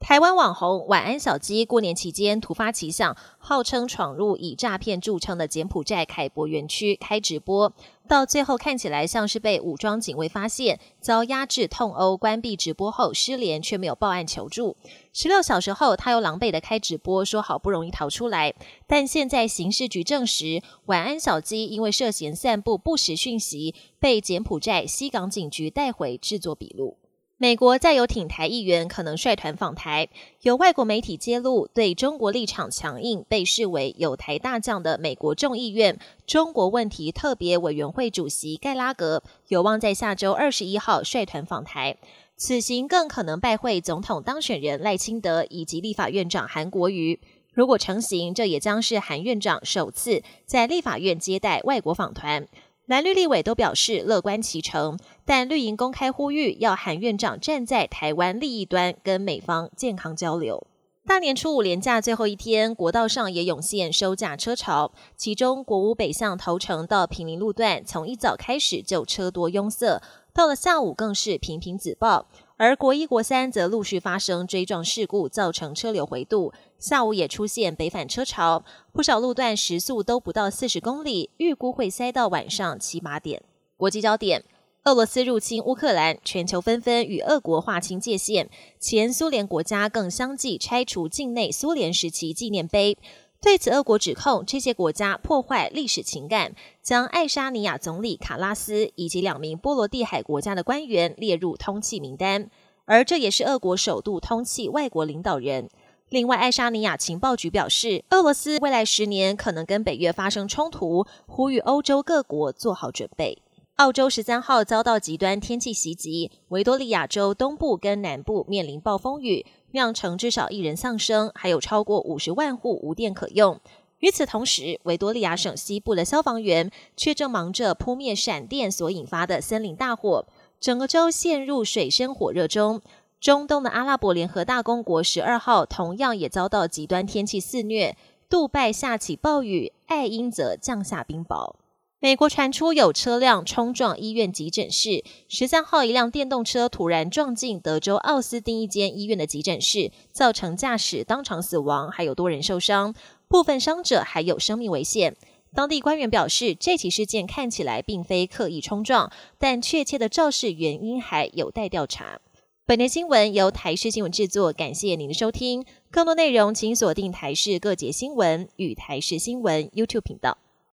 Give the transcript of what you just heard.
台湾网红晚安小鸡过年期间突发奇想，号称闯入以诈骗著称的柬埔寨凯博园区开直播，到最后看起来像是被武装警卫发现，遭压制痛殴，关闭直播后失联，却没有报案求助。十六小时后，他又狼狈的开直播，说好不容易逃出来，但现在刑事局证实，晚安小鸡因为涉嫌散布不实讯息，被柬埔寨西港警局带回制作笔录。美国再有挺台议员可能率团访台，有外国媒体揭露，对中国立场强硬，被视为有台大将的美国众议院中国问题特别委员会主席盖拉格有望在下周二十一号率团访台，此行更可能拜会总统当选人赖清德以及立法院长韩国瑜。如果成行，这也将是韩院长首次在立法院接待外国访团。蓝绿立委都表示乐观其成，但绿营公开呼吁要喊院长站在台湾利益端，跟美方健康交流。大年初五连假最后一天，国道上也涌现收假车潮，其中国五北向头城到平林路段，从一早开始就车多拥塞，到了下午更是频频自爆。而国一、国三则陆续发生追撞事故，造成车流回堵。下午也出现北返车潮，不少路段时速都不到四十公里，预估会塞到晚上七八点。国际焦点：俄罗斯入侵乌克兰，全球纷纷与俄国划清界限。前苏联国家更相继拆除境内苏联时期纪念碑。对此，俄国指控这些国家破坏历史情感，将爱沙尼亚总理卡拉斯以及两名波罗的海国家的官员列入通缉名单，而这也是俄国首度通缉外国领导人。另外，爱沙尼亚情报局表示，俄罗斯未来十年可能跟北约发生冲突，呼吁欧洲各国做好准备。澳洲十三号遭到极端天气袭击，维多利亚州东部跟南部面临暴风雨。酿成至少一人丧生，还有超过五十万户无电可用。与此同时，维多利亚省西部的消防员却正忙着扑灭闪电所引发的森林大火，整个州陷入水深火热中。中东的阿拉伯联合大公国十二号同样也遭到极端天气肆虐，杜拜下起暴雨，爱因则降下冰雹。美国传出有车辆冲撞医院急诊室。十三号，一辆电动车突然撞进德州奥斯汀一间医院的急诊室，造成驾驶当场死亡，还有多人受伤，部分伤者还有生命危险。当地官员表示，这起事件看起来并非刻意冲撞，但确切的肇事原因还有待调查。本节新闻由台视新闻制作，感谢您的收听。更多内容请锁定台视各节新闻与台视新闻 YouTube 频道。